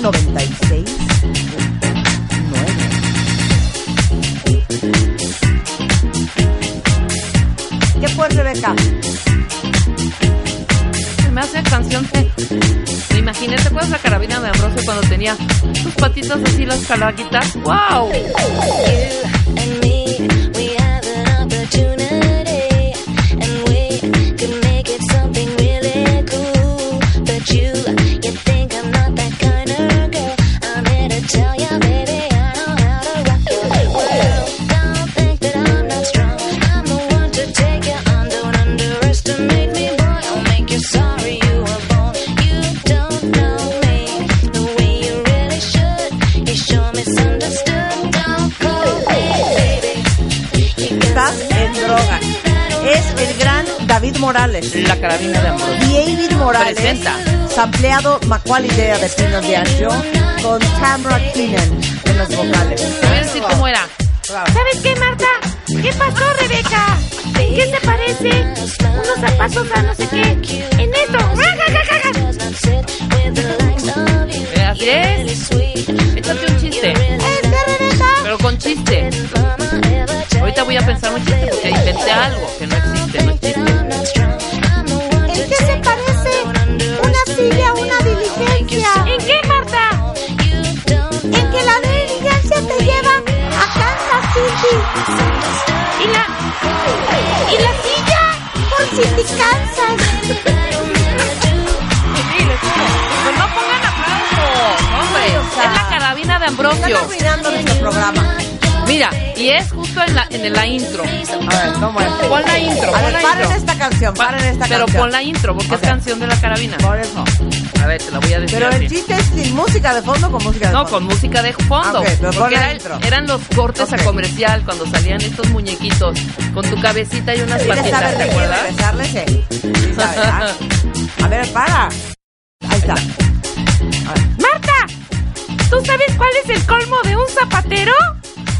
96. ¿Qué pues, Rebeca? Se me hace canción que me imaginé, ¿te acuerdas la carabina de Ambrosio cuando tenía sus patitas así las calaguitas? ¡Wow! Morales. La carabina de Ambrosio. David Morales. Presenta. Sampleado Macaulay Idea de Pino de Ancho con Tamra Keenan en los vocales. A decir cómo era. ¿Sabes qué, Marta? ¿Qué pasó, Rebeca? ¿Qué te parece? Unos zapatos a no sé qué. En esto. Así es. Échate un chiste. Pero con chiste. Ahorita voy a pensar un chiste porque inventé algo que City, Kansas. Pues no pongan aplausos, hombre. o sea, es la carabina de Están Ambrosio. arruinando nuestro programa. Mira, y es justo en la, en la intro. A ver, ¿cómo es? Pon la intro, A pon ver, la paren intro. esta canción, paren esta Pero canción. pon la intro, porque Ok. es canción de la carabina. Por eso. A ver, te la voy a decir Pero el chiste es sin música de fondo o con música de No, fondo. con música de fondo. Ah, ok, pero pon porque era- eran los cortes Ok. a comercial cuando salían estos muñequitos con tu cabecita y unas Sí patitas, ¿te acuerdas? sí. Sí sabe, ¿ah? A ver, para. Ahí está. Marta, ¿tú sabes cuál es el colmo de un zapatero?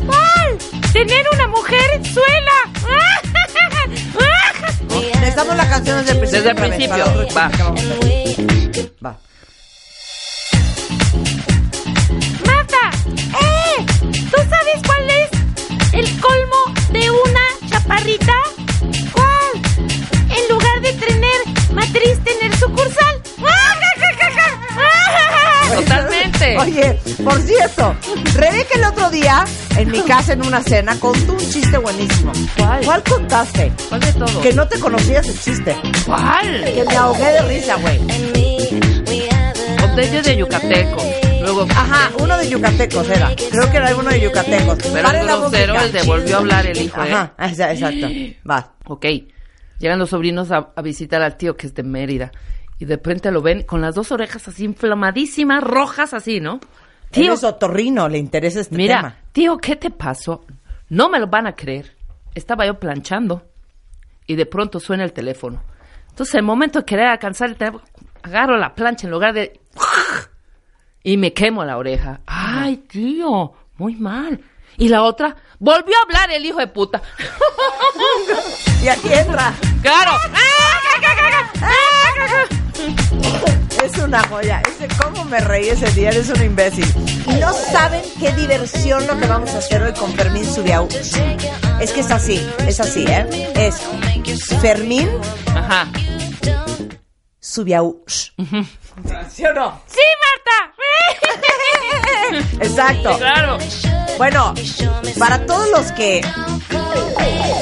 ¿Cuál? Tener una mujer suela. Necesitamos la canción desde el principio. Desde el principio, va. Va. Marta, ¡eh! ¿Tú sabes cuál es el colmo de una chaparrita? ¿Cuál? En lugar de tener matriz, tener sucursal. Totalmente. Oye, por cierto, Rebeca el otro día, en mi casa en una cena, contó un chiste buenísimo. ¿Cuál? ¿Cuál contaste? ¿Cuál de todo? Que no te conocías el chiste. ¿Cuál? Que me ahogué de risa, güey. Botella de yucateco. Luego, Ajá, uno de yucatecos era. Creo que era uno de yucatecos. pero el grosero, el de volvió a hablar el hijo, ¿eh? Ajá, esa- exacto. Va. Ok. Llegan los sobrinos a, a visitar al tío que es de Mérida. Y de repente lo ven con las dos orejas así inflamadísimas, rojas así, ¿no? Tío Tío, es otorrino, le interesa este mira, tema. tío, ¿qué te pasó? No me lo van a creer. Estaba yo planchando y de pronto suena el teléfono. Entonces, el momento de querer alcanzar el teléfono, agarro la plancha en lugar de... Y me quemo la oreja. Ay, tío, muy mal. Y la otra, volvió a hablar el hijo de puta. Y aquí entra. ¡Claro! Es una joya. Ese cómo me reí ese día, eres un imbécil. Y no saben qué diversión lo que vamos a hacer hoy con Fermín Subiau. Es que es así, es así, ¿eh? Es Fermín Ajá. Subiau. ¿Sí o no? ¡Sí, Marta! Exacto. Claro. Bueno, para todos los que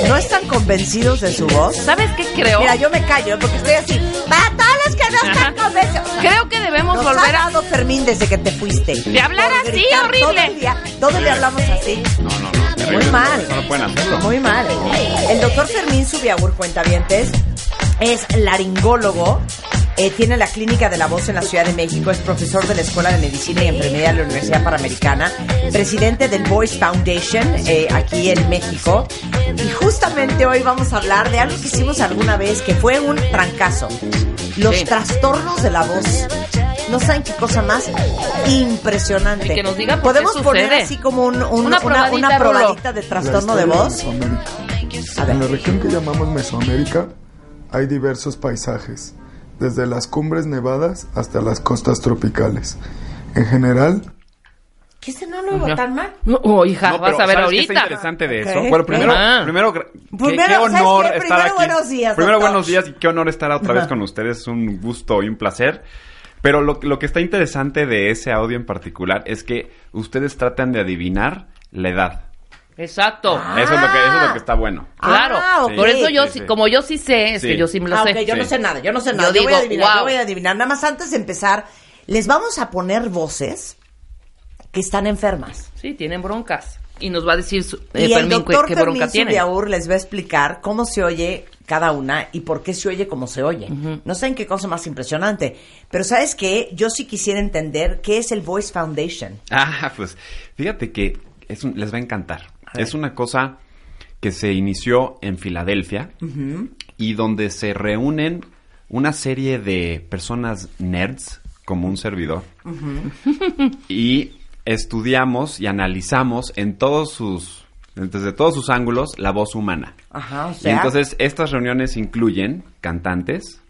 no están convencidos de su voz, ¿Sabes qué creo? mira, yo me callo porque estoy así. Para todos los que no están Ajá. convencidos. Creo que debemos Nos volver ha a... dado Fermín desde que te fuiste. De hablar Por así, horrible. Todo el día, todo el día hablamos así. No, no, no. terrible. Muy mal. No, no pueden hacerlo. Muy mal. El doctor Fermín Subiagur, cuentavientes, es laringólogo. Eh, tiene la clínica de la voz en la Ciudad de México, es profesor de la Escuela de Medicina y Enfermería de la Universidad Panamericana, presidente del Voice Foundation eh, aquí en México. Y justamente hoy vamos a hablar de algo que hicimos alguna vez, que fue un trancazo. Los Sí. trastornos de la voz. No saben qué cosa más impresionante. Y que nos digan por qué Podemos poner así como un- un- Una una, probadita, una Rulo. probadita de trastorno de voz. Mesoamérica. A ver. En la región que llamamos Mesoamérica hay diversos paisajes, desde las cumbres nevadas hasta las costas tropicales. En general, Que ese no lo tan mal. No, oh, hija, No, vas a ver ¿sabes qué ahorita. interesante de eso? Bueno, primero, Ah. primero, qué- qué, ¿sabes honor qué? estar Primero, aquí. buenos días, Primero, doctor. buenos días y qué honor estar otra vez con ustedes. Es un gusto y un placer. Pero lo, lo que está interesante de ese audio en particular es que ustedes tratan de adivinar la edad. Exacto. Ah. Eso, es lo que, eso es lo que está bueno. Claro. Ah. Por eso yo Sí, como yo sí sé, es Sí. que yo sí me lo Ah, sé. ok, yo no sé nada, yo no sé nada. Yo, voy digo, a adivinar, wow. yo voy a adivinar. Nada más antes de empezar, les vamos a poner voces que están enfermas. Sí, tienen broncas. Y nos va a decir su, eh, y el Fermín, qué, doctor qué Fermín bronca tiene. Subiaur les va a explicar cómo se oye cada una y por qué se oye como se oye. No sé en qué cosa más impresionante. Pero ¿sabes qué? Yo sí quisiera entender qué es el Voice Foundation. Ah, pues fíjate que es un- les va a encantar. Es una cosa que se inició en Filadelfia y donde se reúnen una serie de personas nerds, como un servidor, y estudiamos y analizamos en todos sus, desde todos sus ángulos, la voz humana. Ajá, o Y entonces estas reuniones incluyen cantantes,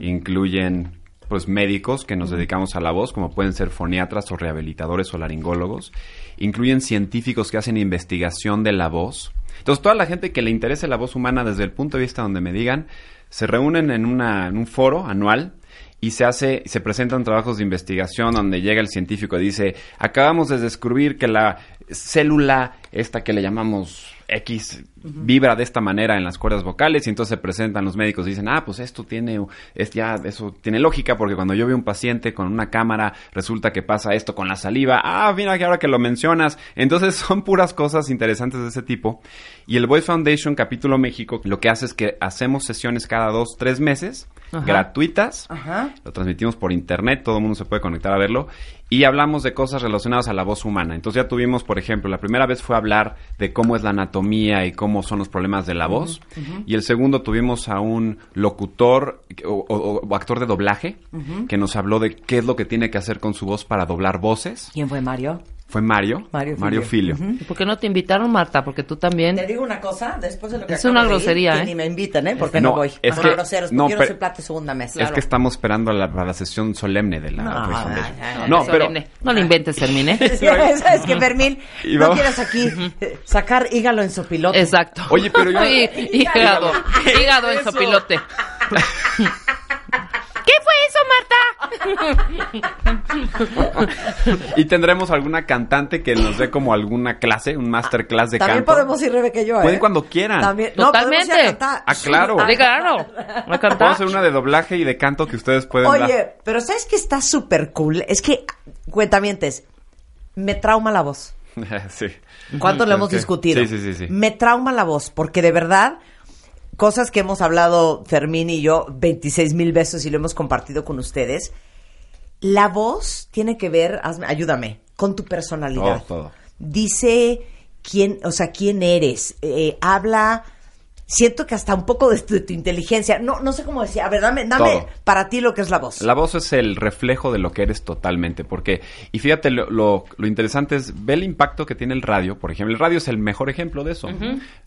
incluyen pues médicos que nos dedicamos a la voz, como pueden ser foniatras o rehabilitadores o laringólogos, incluyen científicos que hacen investigación de la voz. Entonces toda la gente que le interese la voz humana desde el punto de vista donde me digan, se reúnen en, una, en un foro anual y se hace, se presentan trabajos de investigación donde llega el científico y dice, acabamos de descubrir que la célula, esta que le llamamos X, vibra de esta manera en las cuerdas vocales y entonces se presentan los médicos y dicen, ah, pues esto tiene, es ya, eso tiene lógica porque cuando yo veo un paciente con una cámara, resulta que pasa esto con la saliva, ah, mira que ahora que lo mencionas, entonces son puras cosas interesantes de ese tipo. Y el Voice Foundation Capítulo México lo que hace es que hacemos sesiones cada dos, tres meses, Ajá. gratuitas, Ajá. lo transmitimos por internet, todo el mundo se puede conectar a verlo. Y hablamos de cosas relacionadas a la voz humana. Entonces ya tuvimos, por ejemplo, la primera vez fue hablar de cómo es la anatomía y cómo son los problemas de la voz. Y el segundo tuvimos a un locutor o, o- o actor de doblaje que nos habló de qué es lo que tiene que hacer con su voz para doblar voces. ¿Quién fue Mario? Fue Mario. Mario Filio. Filio. ¿Y ¿Por qué no te invitaron, Marta? Porque tú también... Te digo una cosa, después de lo que Es acabo una de decir, grosería, que ¿eh? ni me invitan, ¿eh? Porque no, No, voy. es Ajá, que- groseros, no, no pero- soy de segunda mesa. Es que estamos esperando la, para la sesión solemne de la No, no, no, No, pero... No lo inventes, Fermín, ¿eh? ¿Sabes que Fermín? No vamos- quieras aquí sacar hígalo en sopilote. Exacto. Oye, pero yo- Hí- Hígado. Hígado en sopilote. ¿Qué fue eso, Marta? Y tendremos alguna cantante que nos dé como alguna clase, un masterclass de También canto. podemos ir Rebeca y yo, ¿eh? Pueden cuando quieran. También. No, podemos ir a Totalmente. cantar. Ah, claro. Sí, claro. ¿Va a hacer una de doblaje y de canto que ustedes pueden Oye, dar. pero ¿sabes qué está súper cool? Es que, cuentamientes, me trauma la voz. sí. ¿Cuánto lo hemos que- discutido? Sí, sí, sí, sí. Me trauma la voz, porque de verdad, cosas que hemos hablado Fermín y yo 26 mil veces y lo hemos compartido con ustedes, la voz tiene que ver, hazme- ayúdame, con tu personalidad. Todo, todo. Dice quién, o sea, quién eres, eh, habla... Siento que hasta un poco de tu, de tu inteligencia. No, no sé cómo decir. A ver, dame, dame Todo. para ti lo que es la voz. La voz es el reflejo de lo que eres totalmente, porque, y fíjate, lo, lo, lo interesante es, ve el impacto que tiene el radio, por ejemplo, el radio es el mejor ejemplo de eso,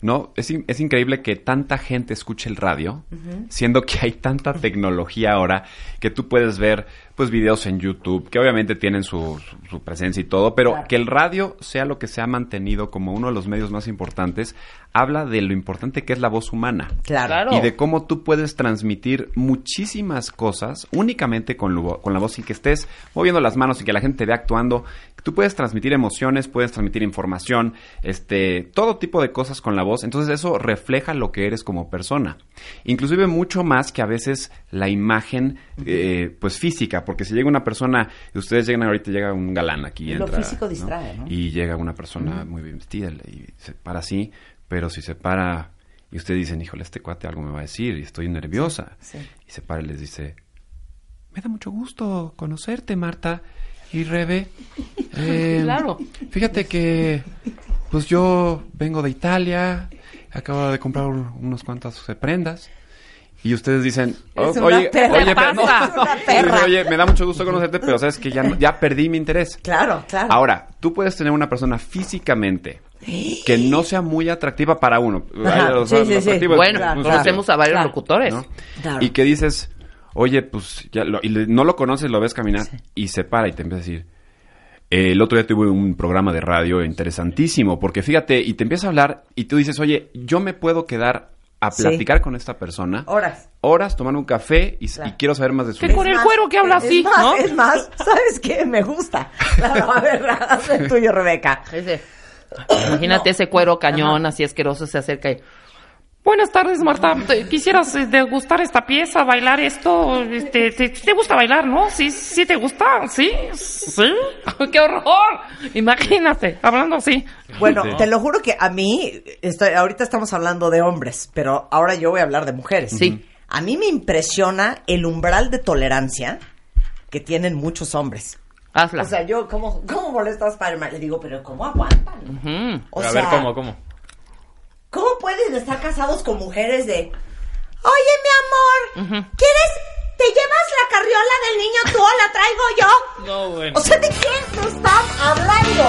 ¿no? Es, es increíble que tanta gente escuche el radio, siendo que hay tanta tecnología ahora que tú puedes ver, pues, videos en YouTube, que obviamente tienen su, su- su presencia y todo, pero Claro. que el radio sea lo que se ha mantenido como uno de los medios más importantes, habla de lo importante que es la voz humana. Claro. Claro. Y de cómo tú puedes transmitir muchísimas cosas únicamente con, lo- con la voz y que estés moviendo las manos y que la gente te vea actuando. Tú puedes transmitir emociones, puedes transmitir información, este, todo tipo de cosas con la voz. Entonces eso refleja lo que eres como persona. Inclusive mucho más que a veces la imagen, eh, pues física. Porque si llega una persona, ustedes llegan ahorita, llega un galán aquí. Lo entra, físico distrae, ¿no? Y llega una persona muy bien vestida y se para así, pero si se para y ustedes dicen, híjole, este cuate algo me va a decir y estoy nerviosa. Sí. Y se para y les dice, me da mucho gusto conocerte, Marta y Rebe. Eh, Claro. Fíjate que, pues yo vengo de Italia, acabo de comprar un- unas cuantas prendas. Y ustedes dicen, oh, Es una oye, perra. oye, pero no. Pasa. Es una Y dice, perra. oye, me da mucho gusto conocerte, pero sabes que ya, perdí mi interés. Claro, claro. Ahora, tú puedes tener una persona físicamente que no sea muy atractiva para uno. Ajá, sí, sí, sí. Bueno, Claro, muy claro. conocemos a varios Claro. locutores. ¿no? Claro. Y que dices, oye, pues ya lo- y le- no lo conoces, lo ves caminar y se para y te empieza a decir. "Eh, el otro día tuve un programa de radio interesantísimo, porque fíjate, y te empieza a hablar y tú dices, oye, yo me puedo quedar a Sí. platicar con esta persona Horas. horas, tomar un café y, Claro. y quiero saber más de su Que vida". con el más, cuero que habla es así, más, ¿no? Es más, ¿sabes qué? Me gusta. Claro, a ver, haz el tuyo, Rebeca. Imagínate ese cuero cañón, así asqueroso, se acerca y... Buenas tardes, Marta. ¿Te- ¿Quisieras eh, degustar esta pieza, bailar esto? Este, te, te gusta bailar, no? Sí, sí te gusta, ¿sí? ¿Sí? ¡Qué horror! Imagínate, hablando así. Bueno, Sí. te lo juro que a mí, estoy, ahorita estamos hablando de hombres, pero ahora yo voy a hablar de mujeres. Sí. A mí me impresiona el umbral de tolerancia que tienen muchos hombres. Hazla. O sea, yo, ¿cómo, cómo molesta a Spider-Man? Le digo, pero ¿cómo aguantan? O a sea, ver, ¿cómo, cómo? ¿Cómo pueden estar casados con mujeres de... Oye, mi amor, ¿quieres... ¿Te llevas la carriola del niño tú o la traigo yo? No, bueno. O sea, ¿de qué me están hablando?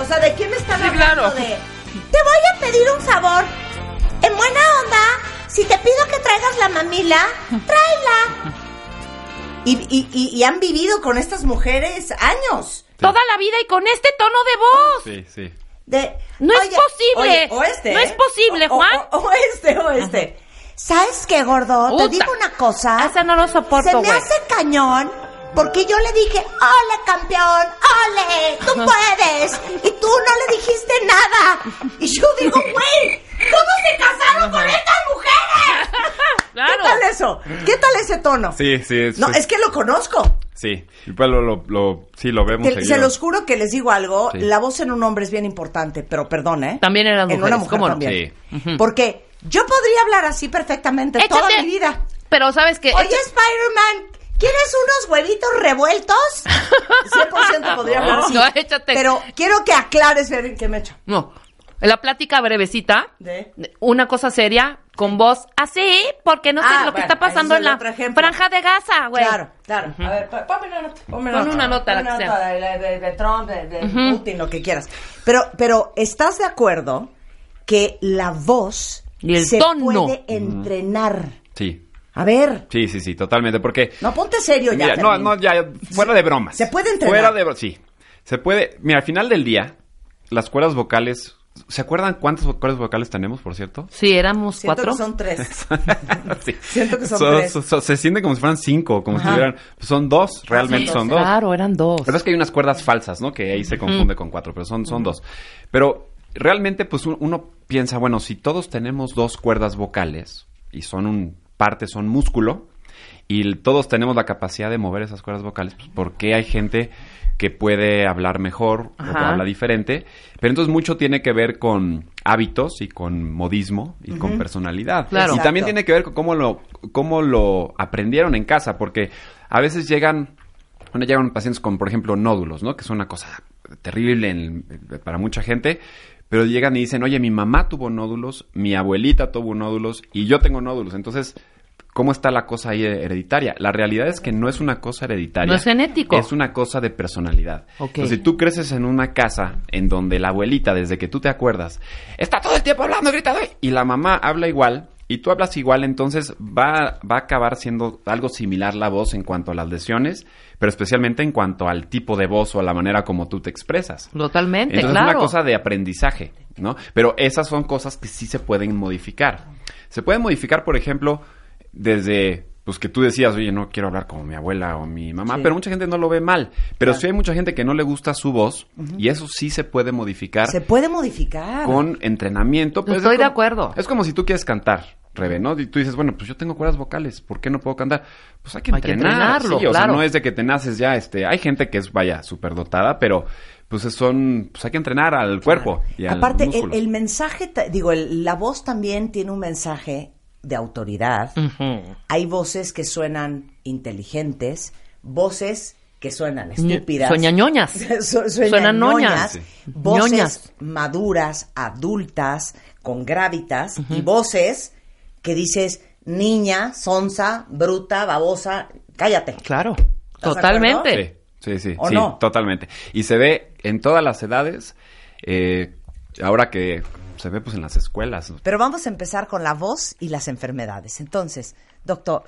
O sea, ¿de qué me están Sí, hablando? claro. De... Te voy a pedir un favor. En buena onda, si te pido que traigas la mamila, tráela. Y, y, y, y han vivido con estas mujeres años. Toda la vida y con este tono de voz. Sí, sí. De, No es posible. oye, este, No ¿eh? es posible, O- o- Juan. O, o este, o este. ¿Sabes qué, gordo? Te digo una cosa. Ese no lo soporto, Se me hace cañón porque yo le dije, ole, campeón, ole, tú puedes. Y tú no le dijiste nada. Y yo digo, güey, ¿cómo se casaron con estas mujeres? Claro. ¿Qué tal eso? ¿Qué tal ese tono? Sí, sí. Es, No, es que lo conozco. Sí, y pues lo, lo, lo- sí, lo vemos Te- se los juro que les digo algo, Sí. la voz en un hombre es bien importante, pero perdón, ¿eh? También en las En mujeres, una mujer ¿cómo no? también. Sí. Porque yo podría hablar así perfectamente toda mi vida. Pero sabes que... Oye, Spider-Man, ¿quieres unos huevitos revueltos? 100% podría hablar así. No, échate. Pero quiero que aclares Erin, que me echo. No. En la plática brevecita, ¿De? una cosa seria, con voz así, porque no sé Ah, lo que está pasando en la franja de Gaza, güey. Claro, claro. A ver, ponme una nota. Ponme Pon una nota, Ponme la que una sea. nota de, de- de Trump, de, de Putin, lo que quieras. Pero, pero, ¿estás de acuerdo que la voz Y el se tono. puede entrenar? Sí, A ver, sí, sí, sí, totalmente, porque... no ponte serio ya. Mira, no, no, ya, fuera de bromas. ¿Se puede entrenar? Fuera de bro- sí. Se puede, mira, al final del día, las cuerdas vocales, ¿se acuerdan cuántas vo- cuerdas vocales tenemos, por cierto? Sí, éramos Siento cuatro. que son tres. Sí. Siento que son tres. so- se siente como si fueran cinco, como si estuvieran, son dos, realmente sí, son dos. Claro, eran dos. La verdad es que hay unas cuerdas falsas, ¿no? Que ahí se confunde con cuatro, pero son, son dos. Pero realmente, pues un- uno piensa, bueno, si todos tenemos dos cuerdas vocales y son un parte, son músculo, y todos tenemos la capacidad de mover esas cuerdas vocales, pues ¿por qué hay gente que puede hablar mejor o que habla diferente? Pero entonces mucho tiene que ver con hábitos y con modismo y con personalidad. Claro. Y también tiene que ver con cómo lo, cómo lo aprendieron en casa, porque a veces llegan bueno, llegan pacientes con, por ejemplo, nódulos, ¿no? Que es una cosa terrible en- para mucha gente. Pero llegan y dicen, oye, mi mamá tuvo nódulos, mi abuelita tuvo nódulos y yo tengo nódulos. Entonces, ¿cómo está la cosa ahí hereditaria? La realidad es que no es una cosa hereditaria. No es genético. Es una cosa de personalidad. Ok. Entonces, si tú creces en una casa en donde la abuelita, desde que tú te acuerdas, está todo el tiempo hablando, gritando, y la mamá habla igual, y tú hablas igual, entonces va, va a acabar siendo algo similar la voz en cuanto a las lesiones, pero especialmente en cuanto al tipo de voz o a la manera como tú te expresas. Totalmente, Entonces claro. es una cosa de aprendizaje. ¿no? Pero esas son cosas que sí se pueden modificar. Se pueden modificar, por ejemplo, desde pues que tú decías, oye, no quiero hablar como mi abuela o mi mamá, Sí. pero mucha gente no lo ve mal. Pero Claro. sí hay mucha gente que no le gusta su voz y eso sí se puede modificar Se puede modificar. con entrenamiento. pues, Estoy es de como- acuerdo. Es como si tú quieres cantar, Rebe, ¿no? Y tú dices, bueno, pues yo tengo cuerdas vocales, ¿por qué no puedo cantar? Pues hay que Hay que entrenar. entrenarlo, sí, o sea, claro. no es de que te naces ya, este, hay gente que es, vaya, superdotada, pero pues son, pues hay que entrenar al cuerpo y al Aparte, el, el mensaje, digo, el- la voz también tiene un mensaje de autoridad. Hay voces que suenan inteligentes, voces que suenan estúpidas. Soñañoñas. Su- Suenan ñoñas. ñoñas, Sí. voces Ñoñas. maduras, adultas, con gravitas, y voces que dices niña, sonsa, bruta, babosa, cállate. Claro, ¿Estás de totalmente. Sí, sí, sí, ¿O sí, no? totalmente. Y se ve en todas las edades, eh, ahora que se ve pues en las escuelas. Pero vamos a empezar con la voz y las enfermedades. Entonces, doctor,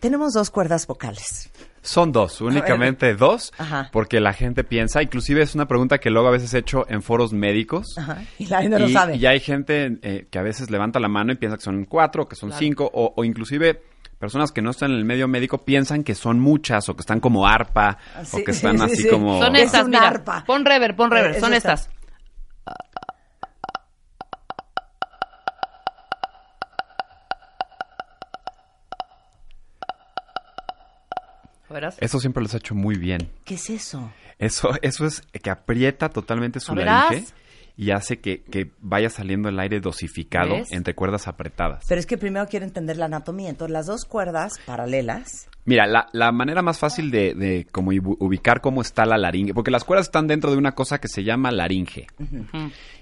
tenemos dos cuerdas vocales. Son dos, únicamente dos, Ajá. porque la gente piensa, inclusive es una pregunta que luego a veces he hecho en foros médicos. Ajá, y la gente no y, sabe. y hay gente eh, que a veces levanta la mano y piensa que son cuatro, que son Claro. cinco, o, o inclusive personas que no están en el medio médico piensan que son muchas, o que están como arpa, Sí, o que están sí, así sí. como... Son Es estas, mira. arpa. Pon rever, pon rever. Es Son esta. estas. Eso siempre los ha hecho muy bien. ¿Qué es eso? Eso, eso es que aprieta totalmente su laringe y hace que, que vaya saliendo el aire dosificado ¿Ves? entre cuerdas apretadas. Pero es que primero quiero entender la anatomía. Entonces, las dos cuerdas paralelas. Mira, la, la manera más fácil de, de como ubicar cómo está la laringe, porque las cuerdas están dentro de una cosa que se llama laringe.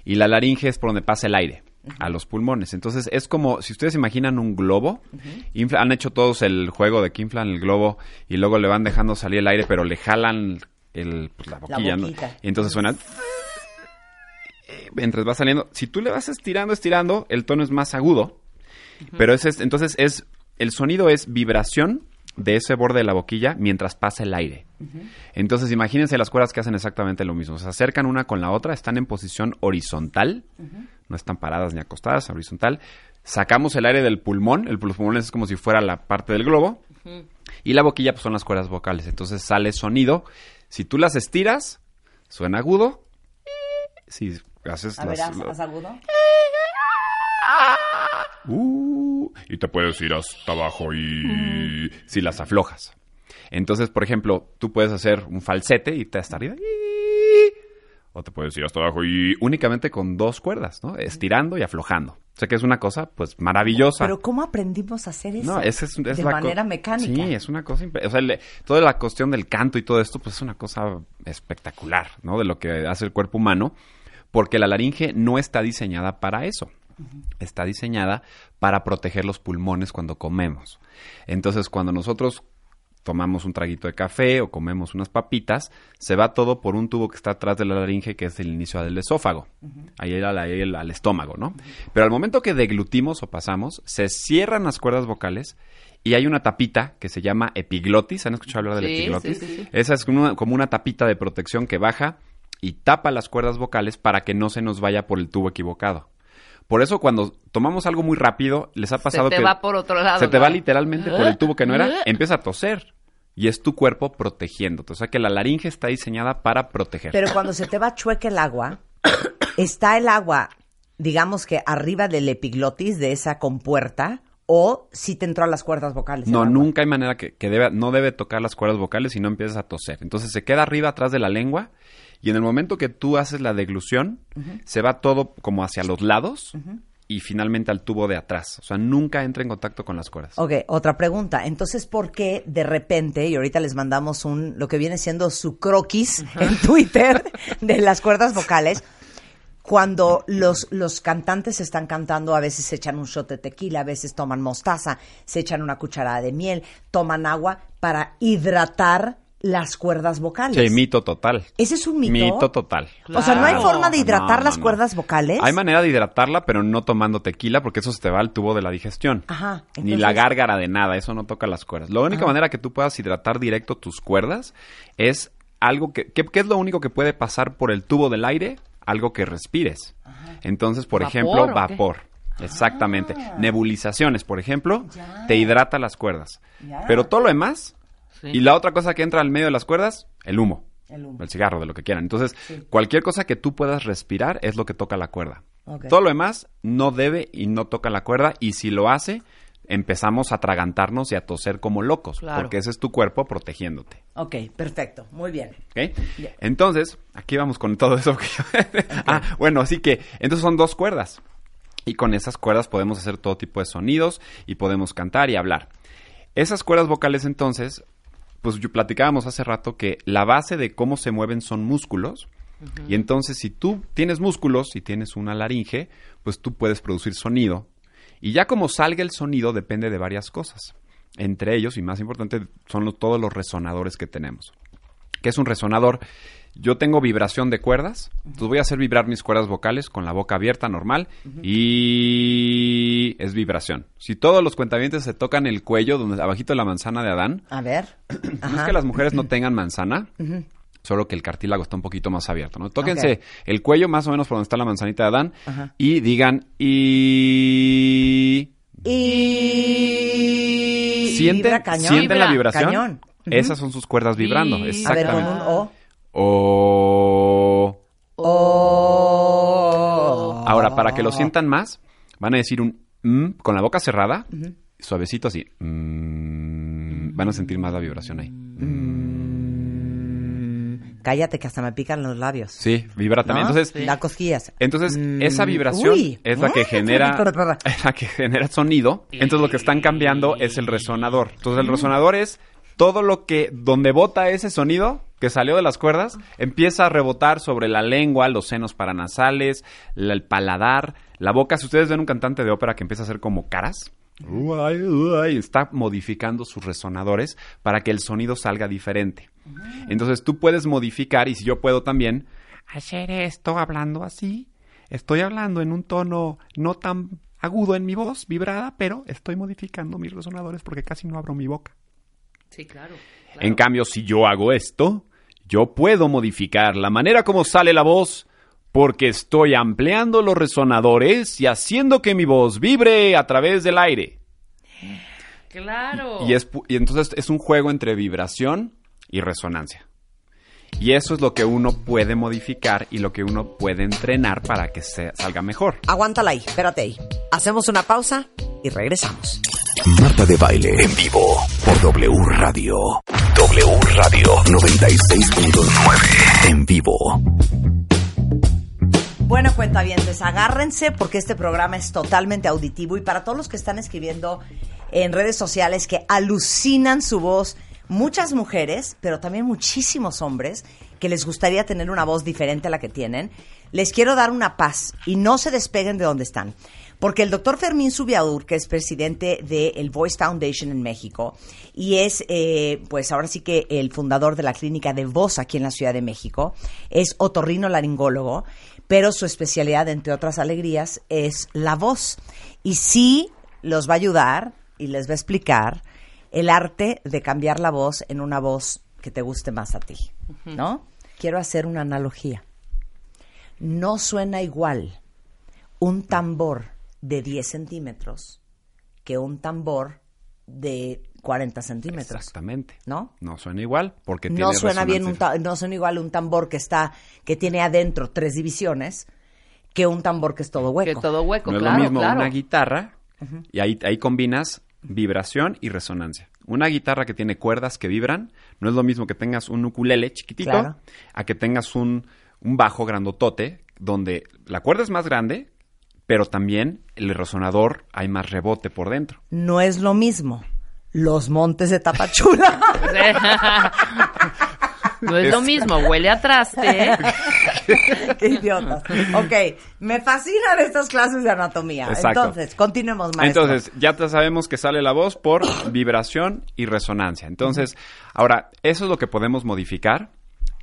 Y la laringe es por donde pasa el aire, a los pulmones. Entonces es como, si ustedes imaginan un globo, infla- han hecho todos el juego de que inflan el globo y luego le van dejando salir el aire, pero le jalan el, pues, la boquilla, ¿no? Y entonces suena... Mientras va saliendo, si tú le vas estirando, estirando, el tono es más agudo. Pero ese es, entonces es, el sonido es vibración de ese borde de la boquilla mientras pasa el aire. Entonces imagínense las cuerdas que hacen exactamente lo mismo. Se acercan una con la otra, están en posición horizontal, no están paradas ni acostadas, horizontal. Sacamos el aire del pulmón, el pulmón es como si fuera la parte del globo. Y la boquilla pues, son las cuerdas vocales. Entonces sale sonido. Si tú las estiras, suena agudo. Si haces A ver, las- haz, haz agudo. Uh, y te puedes ir hasta abajo y si las aflojas. Entonces, por ejemplo, tú puedes hacer un falsete y te hasta arriba. O te puedes ir hasta abajo y únicamente con dos cuerdas, ¿no? Estirando y aflojando. O sea que es una cosa, pues, maravillosa. Pero ¿cómo aprendimos a hacer eso? No, esa es, es de la manera mecánica. Sí, es una cosa. O sea, toda la cuestión del canto y todo esto, pues es una cosa espectacular, ¿no? De lo que hace el cuerpo humano, porque la laringe no está diseñada para eso. Está diseñada para proteger los pulmones cuando comemos. Entonces, cuando nosotros tomamos un traguito de café o comemos unas papitas, se va todo por un tubo que está atrás de la laringe, que es el inicio del esófago. Ahí al, ahí al- al estómago, ¿no? Pero al momento que deglutimos o pasamos, se cierran las cuerdas vocales y hay una tapita que se llama epiglotis. ¿Han escuchado hablar del Sí, epiglotis? sí, sí, sí. Esa es como una, como una tapita de protección que baja y tapa las cuerdas vocales para que no se nos vaya por el tubo equivocado. Por eso cuando tomamos algo muy rápido, les ha pasado te que va por otro lado, se te va literalmente por el tubo que no era, empieza a toser y es tu cuerpo protegiéndote. O sea que la laringe está diseñada para proteger. Pero cuando se te va chueca el agua, está el agua, digamos que arriba del epiglotis, de esa compuerta, o si te entró a las cuerdas vocales. no, nunca hay manera que, que debe, no debe tocar las cuerdas vocales si no empiezas a toser. Entonces se queda arriba atrás de la lengua y en el momento que tú haces la deglución, se va todo como hacia los lados y finalmente al tubo de atrás. O sea, nunca entra en contacto con las cuerdas. Ok, otra pregunta. Entonces, ¿por qué de repente, y ahorita les mandamos un, lo que viene siendo su croquis en Twitter de las cuerdas vocales, cuando los, los cantantes están cantando, a veces se echan un shot de tequila, a veces toman mostaza, se echan una cucharada de miel, toman agua para hidratar las cuerdas vocales? Sí, mito total. ¿Ese es un mito? Mito total. O sea, ¿no hay Claro. forma de hidratar No, las no, cuerdas vocales? Hay manera de hidratarla, pero no tomando tequila, porque eso se te va al tubo de la digestión. Ajá, Ni la gárgara de nada, eso no toca las cuerdas. La única manera que tú puedas hidratar directo tus cuerdas es algo que... ¿Qué, qué es lo único que puede pasar por el tubo del aire algo que respires. Entonces, por ¿Vapor ejemplo, vapor. Exactamente. Ah. Nebulizaciones, por ejemplo, te hidrata las cuerdas. Ya. Pero todo lo demás, Sí. y la otra cosa que entra al medio de las cuerdas, el humo. El humo. El cigarro, de lo que quieran. Entonces, cualquier cosa que tú puedas respirar es lo que toca la cuerda. Todo lo demás no debe y no toca la cuerda. Y si lo hace, empezamos a atragantarnos y a toser como locos. Claro. Porque ese es tu cuerpo protegiéndote. Ok, perfecto. Muy bien. ¿ok? Entonces, aquí vamos con todo eso. ah, bueno, así que, entonces son dos cuerdas. Y con esas cuerdas podemos hacer todo tipo de sonidos y podemos cantar y hablar. Esas cuerdas vocales entonces, pues yo platicábamos hace rato que la base de cómo se mueven son músculos. Y entonces si tú tienes músculos y tienes una laringe, pues tú puedes producir sonido. Y ya como salga el sonido depende de varias cosas. Entre ellos, y más importante, son los- todos los resonadores que tenemos. ¿Qué es un resonador? Yo tengo vibración de cuerdas, entonces voy a hacer vibrar mis cuerdas vocales con la boca abierta normal y es vibración. Si todos los cuentavientes se tocan el cuello, donde abajito de la manzana de Adán, A ver. no es que las mujeres no tengan manzana, solo que el cartílago está un poquito más abierto, ¿no? Tóquense el cuello más o menos por donde está la manzanita de Adán y digan y Y... sienten, Vibra cañón. sienten la Vibra. vibración. Cañón. Esas son sus cuerdas vibrando, Y- A ver, exactamente. con un O. O O. Ahora, para que lo sientan más, van a decir un mm con la boca cerrada, suavecito así. Mm, van a sentir más la vibración ahí. Cállate que hasta me pican los labios. Sí, vibra también. ¿No? Entonces, Da cosquillas. entonces Mm, esa vibración uy. es la que Ah, genera es la que genera sonido. Entonces lo que están cambiando es el resonador. Entonces el resonador es todo lo que donde bota ese sonido que salió de las cuerdas empieza a rebotar sobre la lengua, los senos paranasales, la- el paladar, la boca. Si ustedes ven un cantante de ópera que empieza a hacer como caras, uay, uay, está modificando sus resonadores para que el sonido salga diferente. Entonces tú puedes modificar y si yo puedo también hacer esto hablando así. Estoy hablando en un tono no tan agudo en mi voz, vibrada, pero estoy modificando mis resonadores porque casi no abro mi boca. Sí, claro. En cambio, si yo hago esto, yo puedo modificar la manera como sale la voz porque estoy ampliando los resonadores y haciendo que mi voz vibre a través del aire. Claro. Y, es, pu- y entonces es un juego entre vibración y resonancia. Y eso es lo que uno puede modificar y lo que uno puede entrenar para que se salga mejor. Aguántala ahí, espérate ahí. Hacemos una pausa y regresamos. Marta de Baile en vivo W Radio. W Radio 96.9 en vivo. Bueno, cuentavientes, agárrense porque este programa es totalmente auditivo y para todos los que están escribiendo en redes sociales que alucinan su voz, muchas mujeres, pero también muchísimos hombres que les gustaría tener una voz diferente a la que tienen, les quiero dar una paz y no se despeguen de donde están. Porque el doctor Fermín Subiadur, que es presidente de el Voice Foundation en México y es, eh, pues ahora sí que el fundador de la clínica de voz aquí en la Ciudad de México, es otorrino laringólogo, pero su especialidad, entre otras alegrías, es la voz. Y sí los va a ayudar y les va a explicar el arte de cambiar la voz en una voz que te guste más a ti, ¿no? Quiero hacer una analogía. No suena igual un tambor de 10 centímetros que un tambor de 40 centímetros. Exactamente. ¿No? No suena igual porque No tiene suena bien un no suena igual un tambor que está que tiene adentro tres divisiones que un tambor que es todo hueco. Que todo hueco, No es claro, lo mismo claro. una guitarra y ahí, ahí combinas vibración y resonancia. Una guitarra que tiene cuerdas que vibran no es lo mismo que tengas un ukulele chiquitito Claro. a que tengas un, un bajo grandotote donde la cuerda es más grande, pero también el resonador hay más rebote por dentro. No es lo mismo. Los montes de Tapachula. No es lo mismo, huele a traste. ¿eh? Qué idiotas. Ok, me fascinan estas clases de anatomía. Exacto. Entonces, continuemos, maestro. Entonces, ya sabemos que sale la voz por vibración y resonancia. Entonces, ahora, eso es lo que podemos modificar.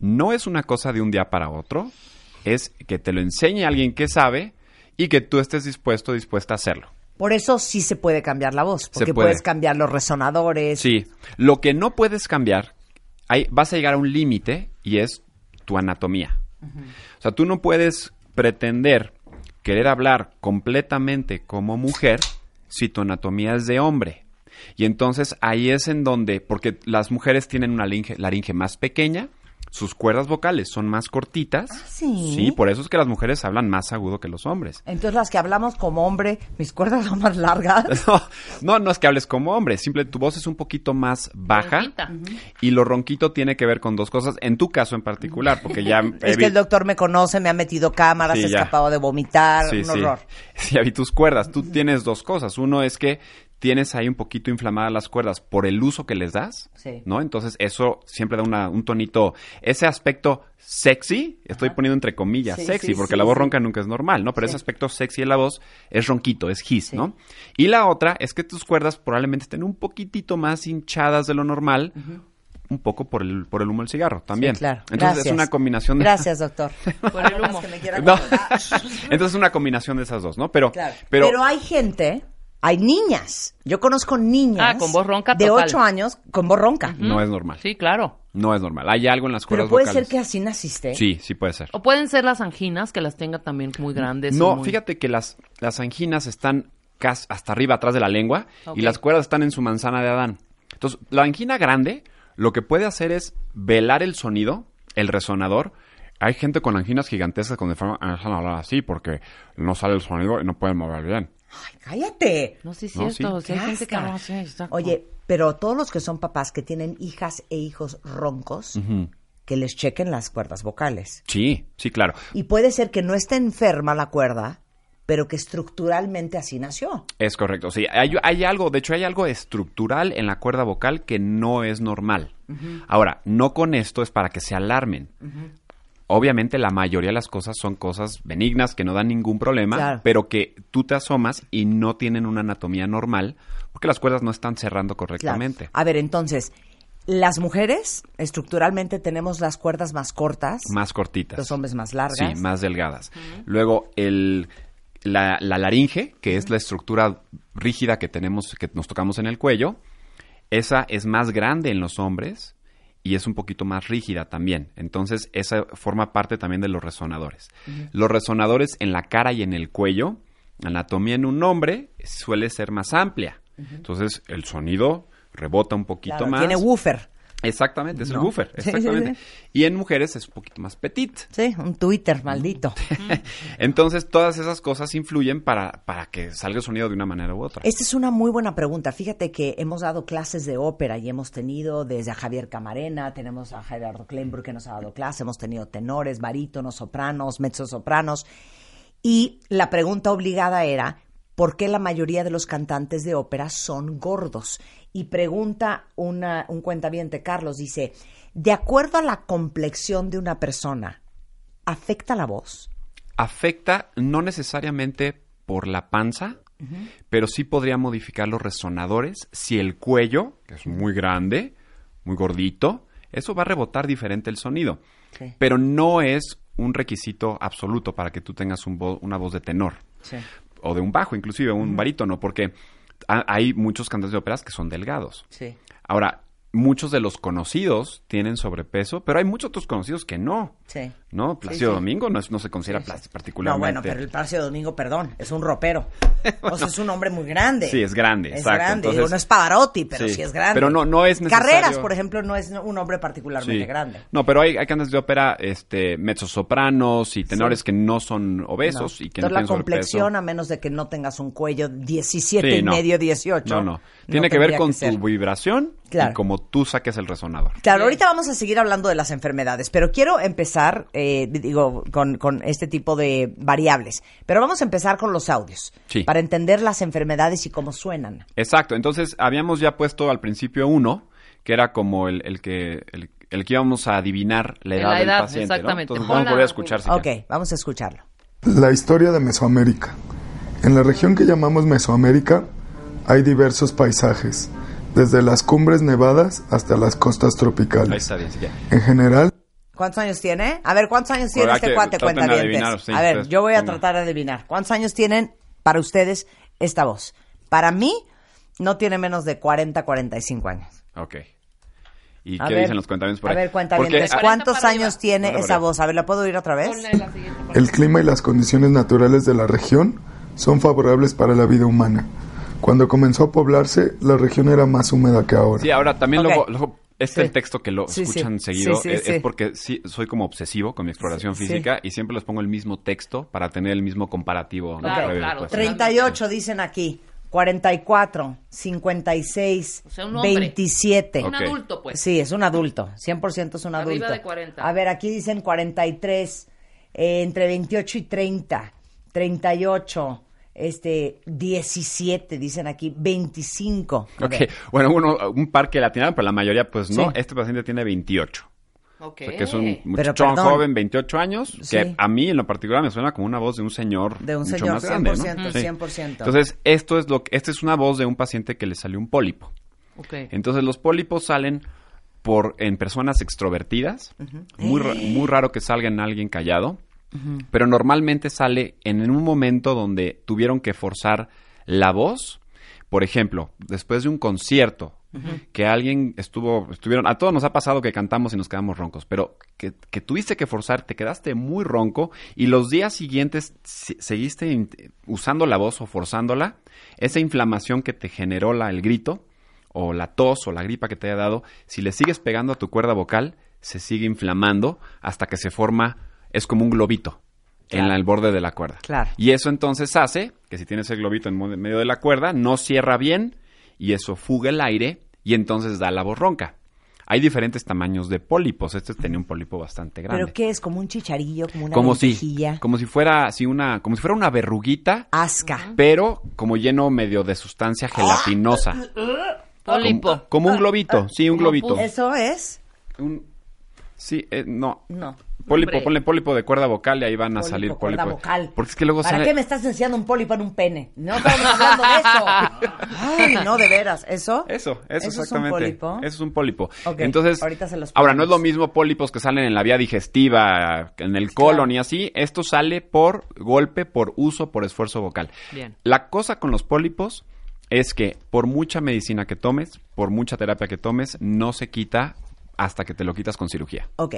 No es una cosa de un día para otro. Es que te lo enseñe alguien que sabe y que tú estés dispuesto, dispuesta a hacerlo. Por eso sí se puede cambiar la voz, porque puede. puedes cambiar los resonadores. Sí. Lo que no puedes cambiar, ahí vas a llegar a un límite y es tu anatomía. O sea, tú no puedes pretender querer hablar completamente como mujer si tu anatomía es de hombre. Y entonces ahí es en donde, porque las mujeres tienen una laringe, laringe más pequeña, sus cuerdas vocales son más cortitas. sí? Sí, por eso es que las mujeres hablan más agudo que los hombres. Entonces las que hablamos como hombre, mis cuerdas son más largas. No, no, no es que hables como hombre, simple tu voz es un poquito más baja Ronquita. y lo ronquito tiene que ver con dos cosas, en tu caso en particular, porque ya Es que el doctor me conoce, me ha metido cámaras, Sí, he escapado de vomitar, Sí, un sí. horror. Sí, ya vi tus cuerdas. Tú tienes dos cosas. Uno es que tienes ahí un poquito inflamadas las cuerdas por el uso que les das, Sí. ¿no? Entonces eso siempre da una- un tonito, ese aspecto sexy, estoy poniendo entre comillas Sí, sexy, sí, porque sí, la voz sí. ronca nunca es normal, ¿no? Pero Sí. ese aspecto sexy de la voz es ronquito, es his, ¿no? Y la otra es que tus cuerdas probablemente estén un poquitito más hinchadas de lo normal, un poco por el, por el humo del cigarro también. Sí, claro. Entonces Gracias. es una combinación de... Gracias, doctor. Por el humo. Que me quiera No. Entonces es una combinación de esas dos, ¿no? Pero, Claro. pero, Pero, hay gente, hay niñas. Yo conozco niñas Ah, con voz ronca de total. 8 años con voz ronca. no es normal. Sí, claro. No es normal. Hay algo en las cuerdas Pero puede vocales. ser que así naciste. Sí, sí puede ser. O pueden ser las anginas, que las tenga también muy grandes. o No, muy- fíjate que las, las anginas están cas- hasta arriba, atrás de la lengua, y las cuerdas están en su manzana de Adán. Entonces, la angina grande lo que puede hacer es velar el sonido, el resonador. Hay gente con anginas gigantescas con forma empiezan a hablar así porque no sale el sonido y no pueden mover bien. Ay, cállate. No, sí es No, cierto. sí. sí hay gente que no hace. Oye, pero todos los que son papás que tienen hijas e hijos roncos, que les chequen las cuerdas vocales. Sí, sí, claro. Y puede ser que no esté enferma la cuerda, pero que estructuralmente así nació. Es correcto, sí. Hay, hay algo, de hecho hay algo estructural en la cuerda vocal que no es normal. Ahora, no con esto es para que se alarmen. Obviamente la mayoría de las cosas son cosas benignas que no dan ningún problema, Claro. pero que tú te asomas y no tienen una anatomía normal porque las cuerdas no están cerrando Claro. correctamente. A ver, entonces, las mujeres estructuralmente tenemos las cuerdas más cortas, Más cortitas. los hombres más largas. Sí, más delgadas. Luego, el, la, la laringe, que es la estructura rígida que tenemos, que nos tocamos en el cuello, esa es más grande en los hombres y es un poquito más rígida también. Entonces, esa forma parte también de los resonadores. Los resonadores en la cara y en el cuello, anatomía en un hombre suele ser más amplia. Entonces, el sonido rebota un poquito Claro, más. Tiene woofer. Exactamente, es el ¿No? buffer, Sí, sí, exactamente. sí. Y en mujeres es un poquito más petit. Sí, un Twitter maldito. Entonces, todas esas cosas influyen para, para que salga el sonido de una manera u otra. Esta es una muy buena pregunta. Fíjate que hemos dado clases de ópera y hemos tenido desde a Javier Camarena, tenemos a Gerardo Kleinburg que nos ha dado clase, hemos tenido tenores, barítonos, sopranos, mezzosopranos. Y la pregunta obligada era, ¿por qué la mayoría de los cantantes de ópera son gordos? Y pregunta una, un cuentaviente, Carlos, dice, de acuerdo a la complexión de una persona, ¿afecta la voz? Afecta no necesariamente por la panza, pero sí podría modificar los resonadores si el cuello, que es muy grande, muy gordito, eso va a rebotar diferente el sonido. Pero no es un requisito absoluto para que tú tengas un vo- una voz de tenor. Sí. O de un bajo, inclusive, un barítono, porque ha- hay muchos cantantes de óperas que son delgados. Sí. Ahora, muchos de los conocidos tienen sobrepeso, pero hay muchos otros conocidos que no. Sí. ¿No? Plácido sí. Domingo no, es- no se considera Sí, sí. plas- No, particularmente. bueno, pero el Palacio Domingo, perdón, es un ropero. O sea, es un hombre muy grande. Sí, es grande, Es exacto. grande. Entonces- Digo, no es Pavarotti, pero sí, Sí, es grande. pero no- no es necesario- Carreras, por ejemplo, no es un hombre particularmente Sí. grande. No, pero hay, hay cantantes de ópera, este, mezzosopranos y tenores Sí. que no son obesos No. y que no Entonces, la tienen sobrepeso. complexión, a menos de que no tengas un cuello 17 Sí, y no. medio, 18. No, no. Tiene que ver con ser. tu vibración Claro. y como tú saques el resonador. Claro, ahorita vamos a seguir hablando de las enfermedades, pero quiero empezar, eh, digo, con, con este tipo de variables. Pero vamos a empezar con los audios, Sí. para entender las enfermedades y cómo suenan. Exacto. Entonces, habíamos ya puesto al principio uno, que era como el, el que el, el que íbamos a adivinar la edad, La edad, del paciente. ¿no? exactamente. Entonces, vamos a volver a escuchar si ok, quieres. vamos a escucharlo. La historia de Mesoamérica. En la región que llamamos Mesoamérica hay diversos paisajes, desde las cumbres nevadas hasta las costas Ahí tropicales. En general, ¿Cuántos años tiene? A ver, ¿cuántos años tiene este cuate adivinar, sí, a ver, yo voy a tratar de adivinar. ¿Cuántos años tienen para ustedes esta voz? Para mí, no tiene menos de 40, 45 años. Ok. ¿Y A qué ver, dicen los cuentavientes por A ahí? ver, cuentavientes, Porque, ah, ¿cuántos años arriba. tiene Para esa voz? A ver, ¿la puedo oír otra vez? La El clima y las condiciones naturales de la región son favorables para la vida humana. Cuando comenzó a poblarse, la región era más húmeda que ahora. Sí, ahora también Ok. luego, luego este Sí. texto que lo Sí, escuchan Sí, seguido sí, es, sí. es porque sí, soy como obsesivo con mi exploración Sí, física y siempre les pongo el mismo texto para tener el mismo comparativo. Claro, claro. después. 38 dicen aquí, 44, 56, O sea, un hombre. 27. Un Ok. adulto, pues. Sí, es un adulto, 100% es un Arriba adulto. de 40. A ver, aquí dicen 43, eh, entre 28 y 30, 38, este, 17, dicen aquí, 25. A Ok, bueno, uno, un par que la atinaron, pero la mayoría pues no. Sí. Este paciente tiene 28. Ok. O sea, que es un muchachón joven, 28 años, Sí. que a mí en lo particular me suena como una voz de un señor De un mucho señor, más grande, ¿no? 100%, Sí. 100%. Entonces, esto es lo que, esta es una voz de un paciente que le salió un pólipo. Ok. Entonces, los pólipos salen por en personas extrovertidas. muy, ra- muy raro que salga en alguien callado. Pero normalmente sale en un momento donde tuvieron que forzar la voz. Por ejemplo, después de un concierto, que alguien estuvo, estuvieron, a todos nos ha pasado que cantamos y nos quedamos roncos, pero que, que tuviste que forzar, te quedaste muy ronco y los días siguientes si- seguiste usando la voz o forzándola, esa inflamación que te generó la, el grito, o la tos o la gripa que te haya dado, si le sigues pegando a tu cuerda vocal, se sigue inflamando hasta que se forma, es como un globito en la- el borde de la cuerda. Claro. Y eso entonces hace que si tienes el globito en medio de la cuerda, no cierra bien y eso fuga el aire y entonces da la voz ronca. Hay diferentes tamaños de pólipos. Este tenía un pólipo bastante grande. ¿Pero qué es? ¿Como un chicharillo? ¿Como una como si, como si fuera así una, como si fuera una verruguita, Asca. pero como lleno medio de sustancia gelatinosa. Pólipo. Como, como un globito, sí, un globito. ¿Eso es? Un- sí, eh, no. No. Pólipo, Hombre. ponle pólipo de cuerda vocal y ahí van a Pólipo, salir cuerda pólipos. vocal. Porque es que luego ¿Para sale... qué me estás enseñando un pólipo en un pene? No estamos hablando de eso. Ay, no, de veras. ¿Eso? Eso, eso, es exactamente. un pólipo? Eso es un pólipo. Ok, Entonces, ahorita se los ahora no es lo ponemos. mismo pólipos que salen en la vía digestiva, en el colon y así. Esto sale por golpe, por uso, por esfuerzo vocal. Bien. La cosa con los pólipos es que por mucha medicina que tomes, por mucha terapia que tomes, no se quita hasta que te lo quitas con cirugía. Ok.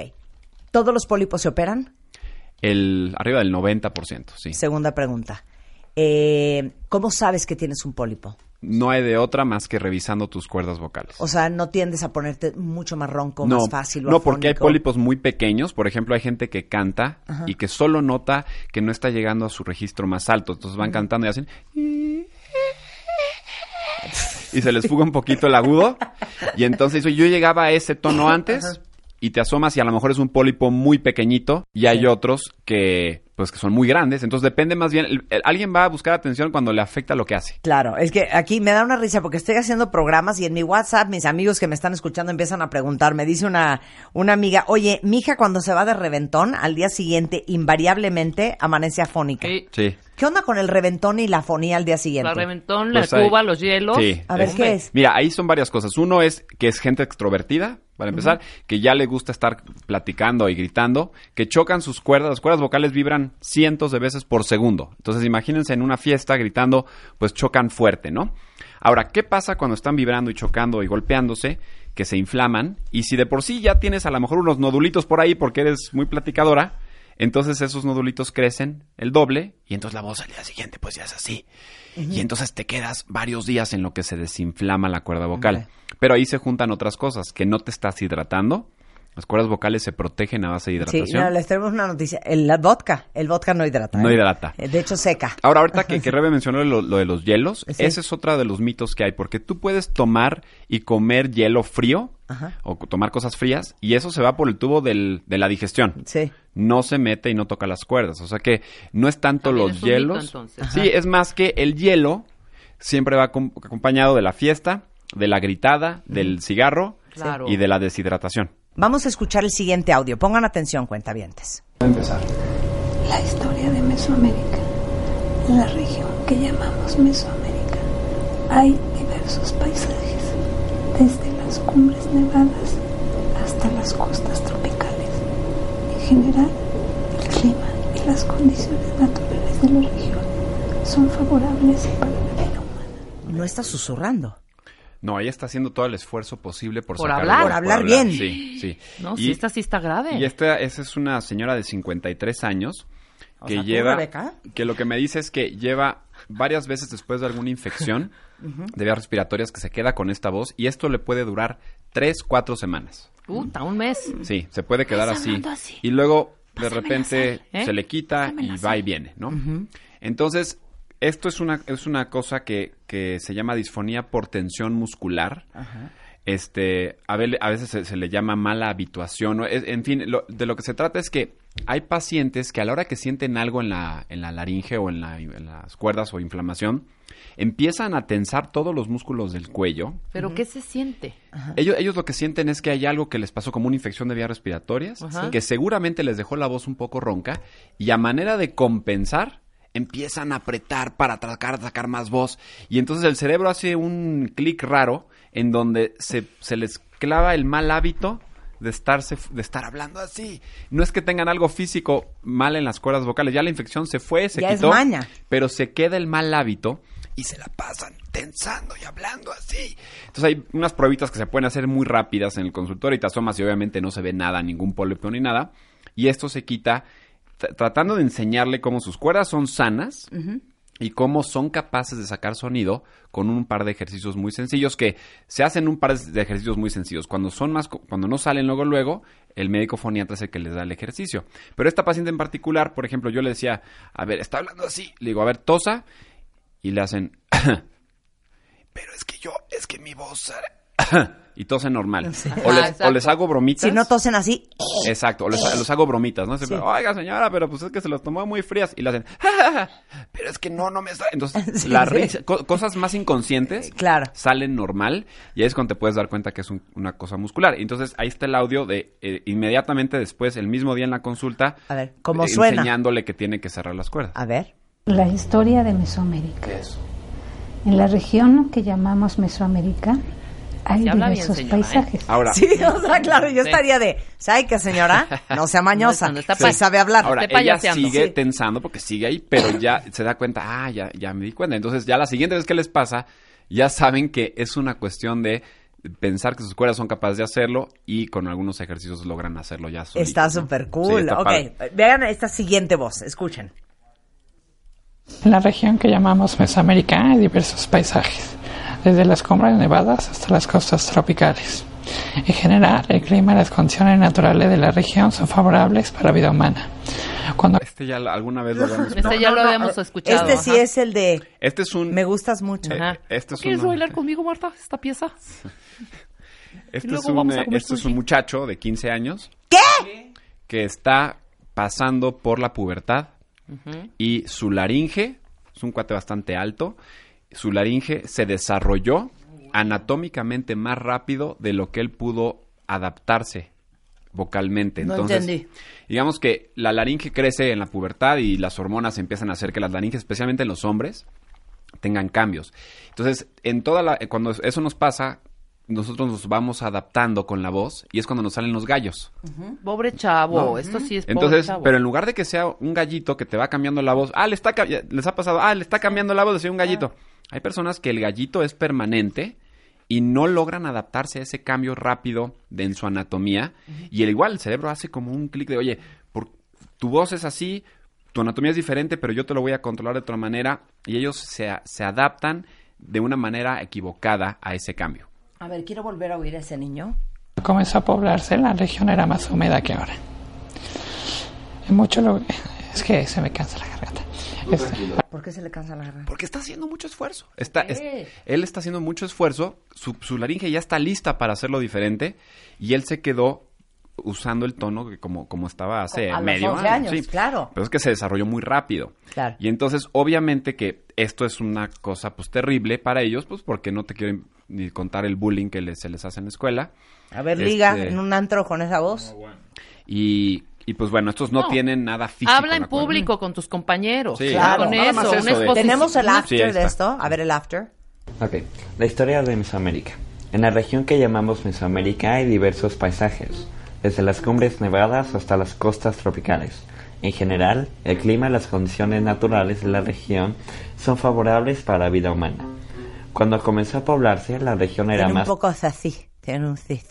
¿Todos los pólipos se operan? El, arriba del 90%, sí. Segunda pregunta. Eh, ¿Cómo sabes que tienes un pólipo? No hay de otra más que revisando tus cuerdas vocales. O sea, no tiendes a ponerte mucho más ronco, no, más fácil o no, porque hay pólipos muy pequeños. Por ejemplo, hay gente que canta Ajá. y que solo nota que no está llegando a su registro más alto. Entonces van cantando y hacen... Y se les fuga un poquito el agudo. Y entonces yo llegaba a ese tono antes y te asomas y a lo mejor es un pólipo muy pequeñito y hay otros que pues que son muy grandes. Entonces depende más bien... el- el- alguien va a buscar atención cuando le afecta lo que hace. Claro, es que aquí me da una risa porque estoy haciendo programas y en mi WhatsApp mis amigos que me están escuchando empiezan a preguntar. Me dice una, una amiga, oye, mi hija cuando se va de reventón, al día siguiente invariablemente amanece afónica. Sí. Sí. ¿Qué onda con el reventón y la afonía al día siguiente? La reventón, la Pues hay- cuba, los hielos. Sí. A ver, Es- ¿qué es? Mira, ahí son varias cosas. Uno es que es gente extrovertida, para empezar, que ya le gusta estar platicando y gritando, que chocan sus cuerdas, las cuerdas vocales vibran cientos de veces por segundo. Entonces, imagínense en una fiesta gritando, pues chocan fuerte, ¿no? Ahora, ¿qué pasa cuando están vibrando y chocando y golpeándose? Que se inflaman y si de por sí ya tienes a lo mejor unos nodulitos por ahí porque eres muy platicadora, entonces esos nodulitos crecen el doble y entonces la voz al día siguiente pues ya es así. Y entonces te quedas varios días en lo que se desinflama la cuerda vocal. Pero ahí se juntan otras cosas, que no te estás hidratando. Las cuerdas vocales se protegen a base de Sí, hidratación. no, les tenemos una noticia. El la vodka, el vodka no hidrata. No ¿eh? hidrata. Eh, De hecho, seca. Ahora, ahorita que, que Rebe mencionó lo, lo de los hielos, Sí. ese es otro de los mitos que hay, porque tú puedes tomar y comer hielo frío Ajá. o tomar cosas frías y eso se va por el tubo del- de la digestión. Sí. No se mete y no toca las cuerdas. O sea que no es tanto También los es un mito, hielos. entonces. Sí, es más que el hielo siempre va acom- acompañado de la fiesta, de la gritada, del cigarro Claro. y de la deshidratación. Vamos a escuchar el siguiente audio. Pongan atención, cuentavientes. La historia de Mesoamérica, la región que llamamos Mesoamérica. Hay diversos paisajes, desde las cumbres nevadas hasta las costas tropicales. En general, el clima y las condiciones naturales de la región son favorables para la vida humana. No está susurrando. No, ella está haciendo todo el esfuerzo posible por, Por hablar. Por hablar bien. Sí, sí. No, sí, esta sí está grave. Y esta esa es una señora de 53 años O que sea, ¿tú, lleva que lo que me dice es que lleva varias veces después de alguna infección de vías respiratorias que se queda con esta voz y esto le puede durar 3, 4 semanas. Puta, un mes. Sí, se puede quedar así. así. Y luego de repente sal, ¿eh? se le quita y va sal. y viene, ¿no? Entonces, esto es una, es una cosa que, que se llama disfonía por tensión muscular. Este, a, ve- a veces se, se le llama mala habituación. ¿no? Es- en fin, lo- de lo que se trata es que hay pacientes que a la hora que sienten algo en la, en la laringe o en, la- en las cuerdas o inflamación, empiezan a tensar todos los músculos del cuello. ¿Pero qué se siente? Ellos, ellos lo que sienten es que hay algo que les pasó como una infección de vías respiratorias, Ajá. que seguramente les dejó la voz un poco ronca, y a manera de compensar, empiezan a apretar para tratar de sacar más voz. Y entonces el cerebro hace un clic raro en donde se, se les clava el mal hábito de, estarse, de estar hablando así. No es que tengan algo físico mal en las cuerdas vocales, ya la infección se fue, se Ya es quitó, maña. pero se queda el mal hábito y se la pasan tensando y hablando así. Entonces hay unas pruebitas que se pueden hacer muy rápidas en el consultorio y te asomas y obviamente no se ve nada, ningún pólipo ni nada. Y esto se quita tratando de enseñarle cómo sus cuerdas son sanas y cómo son capaces de sacar sonido con un par de ejercicios muy sencillos que se hacen un par de ejercicios muy sencillos. Cuando son más, cuando no salen luego luego, el médico foniatra es el que les da el ejercicio. Pero esta paciente en particular, por ejemplo, yo le decía, a ver, está hablando así, le digo, a ver, tosa, y le hacen, pero es que yo, es que mi voz, y tosen normal. O, Ah, les, exacto. o les hago bromitas. Si no tosen así, Exacto, o les, los hago bromitas, ¿no? Sí. Oiga, señora, pero pues es que se los tomó muy frías y le hacen, pero es que no, no me está. Entonces, Sí, la sí. risa, co- cosas más inconscientes Claro. salen normal y ahí es cuando te puedes dar cuenta que es un- una cosa muscular. Entonces, ahí está el audio de eh, inmediatamente después, el mismo día en la consulta, a ver, ¿cómo eh, suena? enseñándole que tiene que cerrar las cuerdas. A ver. La historia de Mesoamérica. En la región que llamamos Mesoamérica hay habla bien, diversos señora, ¿eh? paisajes. Ahora, Sí, o sea, claro, yo Sí. estaría de, ¿sabe qué, señora? No sea mañosa, No, está sí sabe hablar. Ahora, Esté ella sigue Sí. tensando porque sigue ahí, pero ya se da cuenta, ah, ya, ya me di cuenta. Entonces, ya la siguiente vez que les pasa, ya saben que es una cuestión de pensar que sus cuerdas son capaces de hacerlo y con algunos ejercicios logran hacerlo ya solitos, Está ¿no? súper Sí, cool. está ok, padre. vean esta siguiente voz, escuchen. En la región que llamamos Mesoamérica hay diversos paisajes, desde las cumbres nevadas hasta las costas tropicales. En general, el clima y las condiciones naturales de la región son favorables para la vida humana. Cuando Este ya alguna vez lo habíamos Este ya lo habíamos escuchado. Este sí ajá. es el de, Este es un... me gustas mucho. eh, este es ¿Quieres uno- bailar conmigo, Marta, esta pieza? Este Y luego es un, eh, este es un muchacho de 15 años ¿Qué? que está pasando por la pubertad y su laringe, es un cuate bastante alto, su laringe se desarrolló anatómicamente más rápido de lo que él pudo adaptarse vocalmente. No Entonces, entendí. digamos que la laringe crece en la pubertad y las hormonas empiezan a hacer que las laringes, especialmente en los hombres, tengan cambios. Entonces, en toda la, cuando eso nos pasa, nosotros nos vamos adaptando con la voz y es cuando nos salen los gallos. Pobre chavo, No. esto sí es pobre Entonces, chavo. pero en lugar de que sea un gallito que te va cambiando la voz, ah, le está les ha pasado, ah, le está cambiando la voz de ser un gallito. Hay personas que el gallito es permanente y no logran adaptarse a ese cambio rápido de en su anatomía y el igual el cerebro hace como un clic de, oye, por, tu voz es así, tu anatomía es diferente, pero yo te lo voy a controlar de otra manera y ellos se, se adaptan de una manera equivocada a ese cambio. A ver, quiero volver a oír a ese niño. comenzó a poblarse, la región era más húmeda que ahora. En mucho lo... Es que se me cansa la garganta. ¿Por qué se le cansa la garganta? Porque está haciendo mucho esfuerzo. Está, qué? es- él está haciendo mucho esfuerzo, su, su laringe ya está lista para hacerlo diferente y él se quedó usando el tono que como, como estaba hace A los medio 11 año. años, sí. claro. Pero es que se desarrolló muy rápido. Claro. Y entonces, obviamente que esto es una cosa pues terrible para ellos, pues porque no te quieren ni contar el bullying que les- se les hace en la escuela. A ver, liga Este, en un antro con esa voz. Y, y pues bueno, estos no, No. tienen nada físico. Habla en público con tus compañeros. Sí, Claro. Con nada eso, más eso. Tenemos el Sí, after ahí de esto. A ver el after. Ok, la historia de Mesoamérica. En la región que llamamos Mesoamérica hay diversos paisajes, desde las cumbres nevadas hasta las costas tropicales. En general, el clima y las condiciones naturales de la región son favorables para la vida humana. Cuando comenzó a poblarse, la región era Tiene un más... poco así. Tiene un. Sí,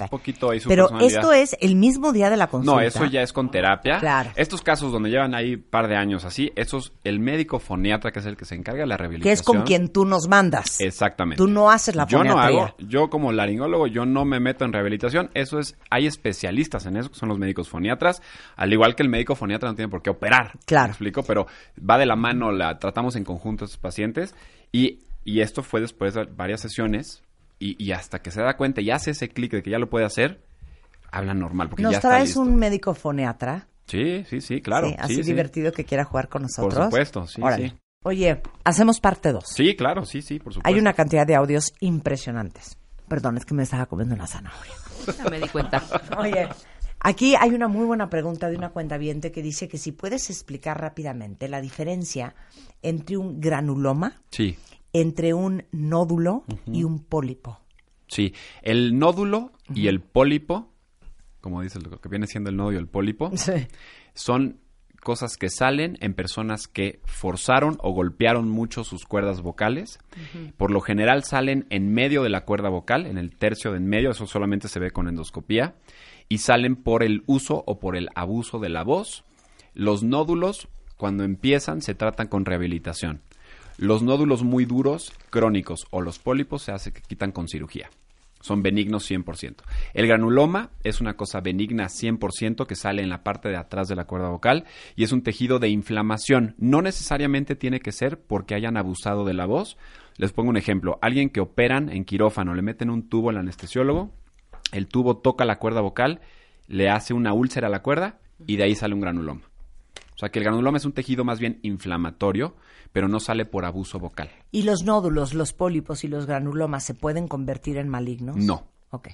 un poquito ahí su Pero esto es el mismo día de la consulta. No, eso ya es con terapia. Claro. Estos casos donde llevan ahí un par de años así, esos, el médico foniatra, que es el que se encarga de la Que rehabilitación. es con quien tú nos mandas. Exactamente. Tú no haces la Yo no foniatría. hago, yo como laringólogo, yo no me meto en rehabilitación. Eso es, hay especialistas en eso, que son los médicos foniatras. Al igual que el médico foniatra no tiene por qué operar. Claro. ¿Me explico? Pero va de la mano, la tratamos en conjunto a estos pacientes. Y, y esto fue después de varias sesiones. Y, y hasta que se da cuenta y hace ese clic de que ya lo puede hacer, habla normal. Porque ¿Nos ya está traes listo. un médico foniatra? Sí, sí, sí, claro. Sí, así sí, sí. divertido que quiera jugar con nosotros. supuesto, sí, Órale. sí. Oye, hacemos parte 2. Sí, claro, sí, sí, por supuesto. Hay una cantidad de audios impresionantes. Perdón, es que me estaba comiendo una zanahoria. Ya me di cuenta. Oye, aquí hay una muy buena pregunta de una cuenta que dice que si puedes explicar rápidamente la diferencia entre un granuloma, Sí. Entre un nódulo y un pólipo. Sí, el nódulo y el pólipo, como dice lo que viene siendo el nódulo y el pólipo, Sí. son cosas que salen en personas que forzaron o golpearon mucho sus cuerdas vocales. Por lo general salen en medio de la cuerda vocal, en el tercio de en medio, eso solamente se ve con endoscopía, y salen por el uso o por el abuso de la voz. Los nódulos, cuando empiezan, se tratan con rehabilitación. Los nódulos muy duros, crónicos o los pólipos se hace que quitan con cirugía. Son benignos 100%. El granuloma es una cosa benigna 100% que sale en la parte de atrás de la cuerda vocal y es un tejido de inflamación. No necesariamente tiene que ser porque hayan abusado de la voz. Les pongo un ejemplo. Alguien que operan en quirófano, le meten un tubo al anestesiólogo, el tubo toca la cuerda vocal, le hace una úlcera a la cuerda y de ahí sale un granuloma. O sea que el granuloma es un tejido más bien inflamatorio, pero no sale por abuso vocal. ¿Y los nódulos, los pólipos y los granulomas se pueden convertir en malignos? No. Ok.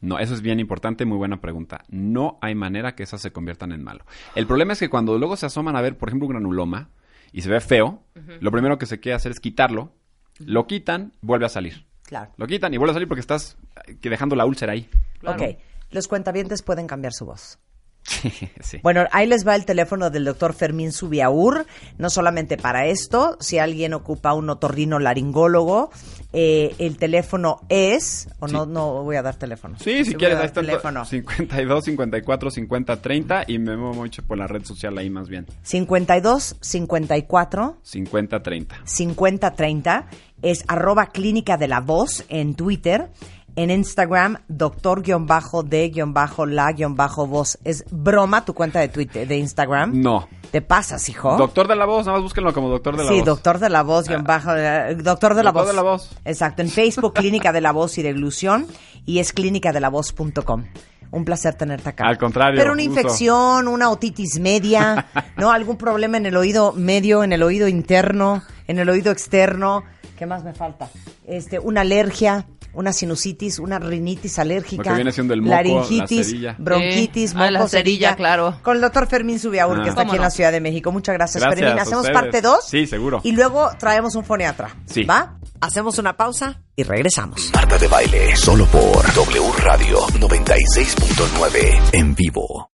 No, eso es bien importante, muy buena pregunta. No hay manera que esas se conviertan en malo. El problema es que cuando luego se asoman a ver, por ejemplo, un granuloma y se ve feo, lo primero que se quiere hacer es quitarlo, lo quitan, vuelve a salir. Claro. Lo quitan y vuelve a salir porque estás eh, que dejando la úlcera ahí. Ok. Los cuentavientes pueden cambiar su voz. sí. Bueno, ahí les va el teléfono del doctor Fermín Subiaur, no solamente para esto, si alguien ocupa un otorrino laringólogo, eh, el teléfono es, o no, no voy a dar teléfono. Sí, si quieres, ahí está el teléfono. 52, 54, 50, 30 y me muevo mucho por la red social ahí más bien. 52 54 50, 30. 50 30 es arroba clínica de la voz en Twitter. En Instagram, doctor-d-la-voz. ¿Es broma tu cuenta de Twitter, de Instagram? No. ¿Te pasas, hijo? Doctor de la voz, nada más búsquenlo como doctor de la sí, voz. doctor de la voz, guion bajo, eh, doctor de la Doctor voz. de la voz. Exacto, en Facebook, Clínica de la Voz y Deglución, y es clínicadela-voz.com. Un placer tenerte acá. Al contrario, Pero una infección, una otitis media, ¿no? Algún problema en el oído medio, en el oído interno, en el oído externo. ¿Qué más me falta? Este, una alergia, una sinusitis, una rinitis alérgica. Lo que viene siendo el moco, la laringitis, bronquitis, Sí. Ah, la moco, cerilla, claro. Con el doctor Fermín Subiaur, Ah. que está ¿Cómo aquí en la? Ciudad de México. Muchas gracias, Gracias Fermín. Hacemos parte 2. Sí, seguro. Y luego traemos un foniatra. Sí. ¿Va? Hacemos una pausa y regresamos. Marta de Baile, solo por W Radio 96.9 en vivo.